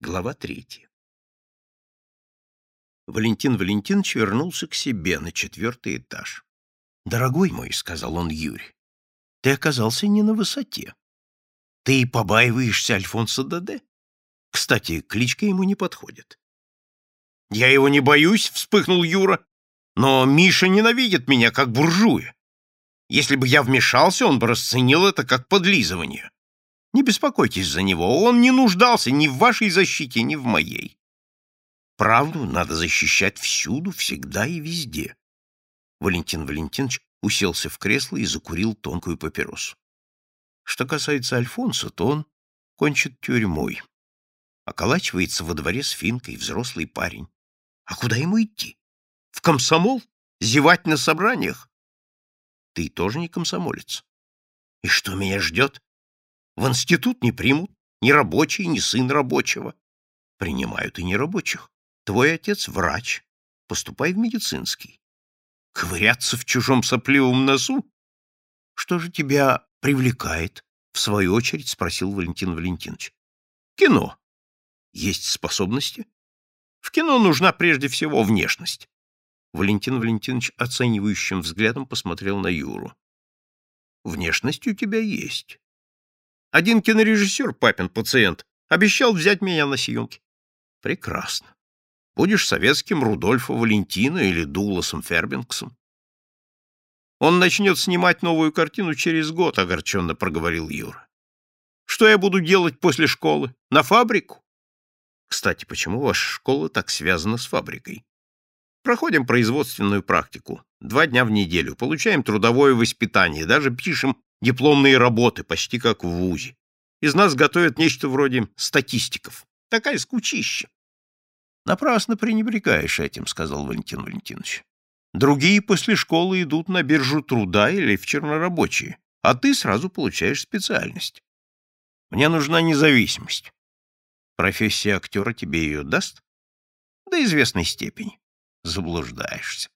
Глава третья. Валентин Валентинович вернулся к себе на четвертый этаж. «Дорогой мой», — сказал он Юре, — «ты оказался не на высоте. Ты и побаиваешься Альфонса Даде? Кстати, кличка ему не подходит». «Я его не боюсь», — вспыхнул Юра, — «но Миша ненавидит меня, как буржуя. Если бы я вмешался, он бы расценил это как подлизывание. Не беспокойтесь за него, он не нуждался ни в вашей защите, ни в моей. Правду надо защищать всюду, всегда и везде. Валентин Валентинович уселся в кресло и закурил тонкую папиросу. Что касается Альфонса, то он кончит тюрьмой. Околачивается во дворе с финкой, взрослый парень. А куда ему идти? В комсомол? Зевать на собраниях? Ты тоже не комсомолец. И что меня ждет? В институт не примут ни рабочий, ни сын рабочего. Принимают и нерабочих. Твой отец врач. Поступай в медицинский. Ковыряться в чужом сопливом носу? Что же тебя привлекает? В свою очередь спросил Валентин Валентинович. Кино. Есть способности? В кино нужна прежде всего внешность. Валентин Валентинович оценивающим взглядом посмотрел на Юру. Внешность у тебя есть. Один кинорежиссер, папин пациент, обещал взять меня на съемки. Прекрасно. Будешь советским Рудольфо Валентино или Дуласом Фербингсом. Он начнет снимать новую картину через год, огорченно проговорил Юра. Что я буду делать после школы? На фабрику? Кстати, почему ваша школа так связана с фабрикой? Проходим производственную практику. Два дня в неделю. Получаем трудовое воспитание. Даже пишем дипломные работы, почти как в ВУЗе. Из нас готовят нечто вроде статистиков. Такая скучища. Напрасно пренебрегаешь этим, сказал Валентин Валентинович. Другие после школы идут на биржу труда или в чернорабочие, а ты сразу получаешь специальность. Мне нужна независимость. Профессия актера тебе ее даст? До известной степени. Заблуждаешься.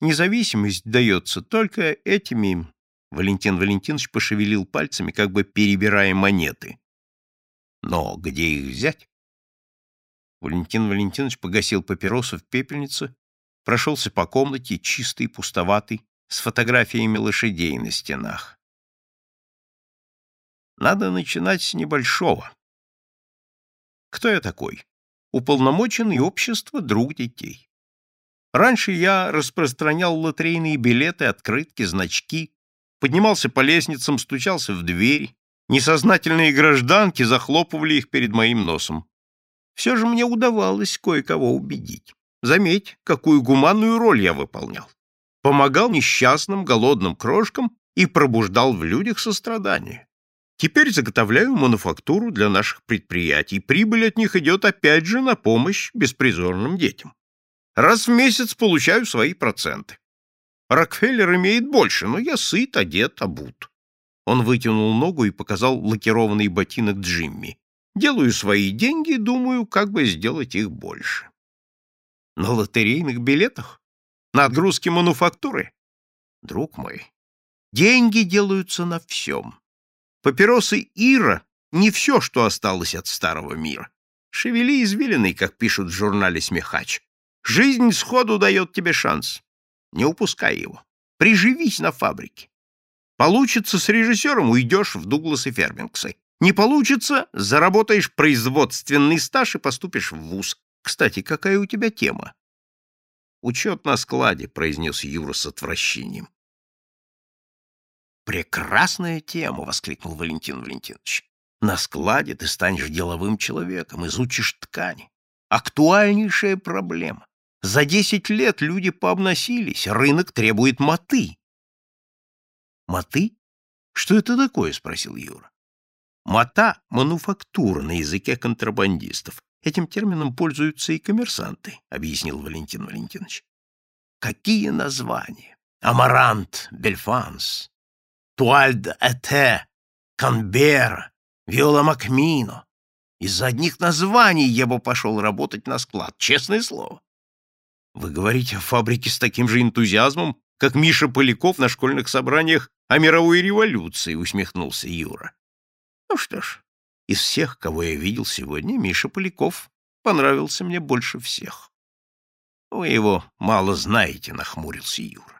Независимость дается только этими Валентин Валентинович пошевелил пальцами, как бы перебирая монеты. Но где их взять? Валентин Валентинович погасил папиросу в пепельнице, прошелся по комнате, чистый, пустоватый, с фотографиями лошадей на стенах. Надо начинать с небольшого. Кто я такой? Уполномоченный общество друг детей. Раньше я распространял лотерейные билеты, открытки, значки, поднимался по лестницам, стучался в дверь. Несознательные гражданки захлопывали их перед моим носом. Все же мне удавалось кое-кого убедить. Заметь, какую гуманную роль я выполнял. Помогал несчастным, голодным крошкам и пробуждал в людях сострадание. Теперь заготовляю мануфактуру для наших предприятий. Прибыль от них идет опять же на помощь беспризорным детям. Раз в месяц получаю свои проценты. Рокфеллер имеет больше, но я сыт, одет, обут. Он вытянул ногу и показал лакированный ботинок Джимми. Делаю свои деньги, думаю, как бы сделать их больше. На лотерейных билетах? На отгрузке мануфактуры? Друг мой, деньги делаются на всем. Папиросы Ира — не все, что осталось от старого мира. Шевели извилиной, как пишут в журнале «Смехач». Жизнь сходу дает тебе шанс. Не упускай его. Приживись на фабрике. Получится с режиссером, уйдешь в Дуглас и Фермингсы. Не получится, заработаешь производственный стаж и поступишь в ВУЗ. Кстати, какая у тебя тема? Учет на складе, произнес Юра с отвращением. Прекрасная тема, воскликнул Валентин Валентинович. На складе ты станешь деловым человеком, изучишь ткани. Актуальнейшая проблема. За десять лет люди пообносились, рынок требует моты. Моты? Что это такое? спросил Юра. Мота — мануфактура на языке контрабандистов. Этим термином пользуются и коммерсанты, объяснил Валентин Валентинович. Какие названия? Амарант, Бельфанс, Туальд Эте, Канбера, Виола Макмино. Из-за одних названий я бы пошел работать на склад, честное слово. Вы говорите о фабрике с таким же энтузиазмом, как Миша Поляков на школьных собраниях о мировой революции, усмехнулся Юра. Ну что ж, Из всех, кого я видел сегодня, Миша Поляков понравился мне больше всех. — Вы его мало знаете, — нахмурился Юра.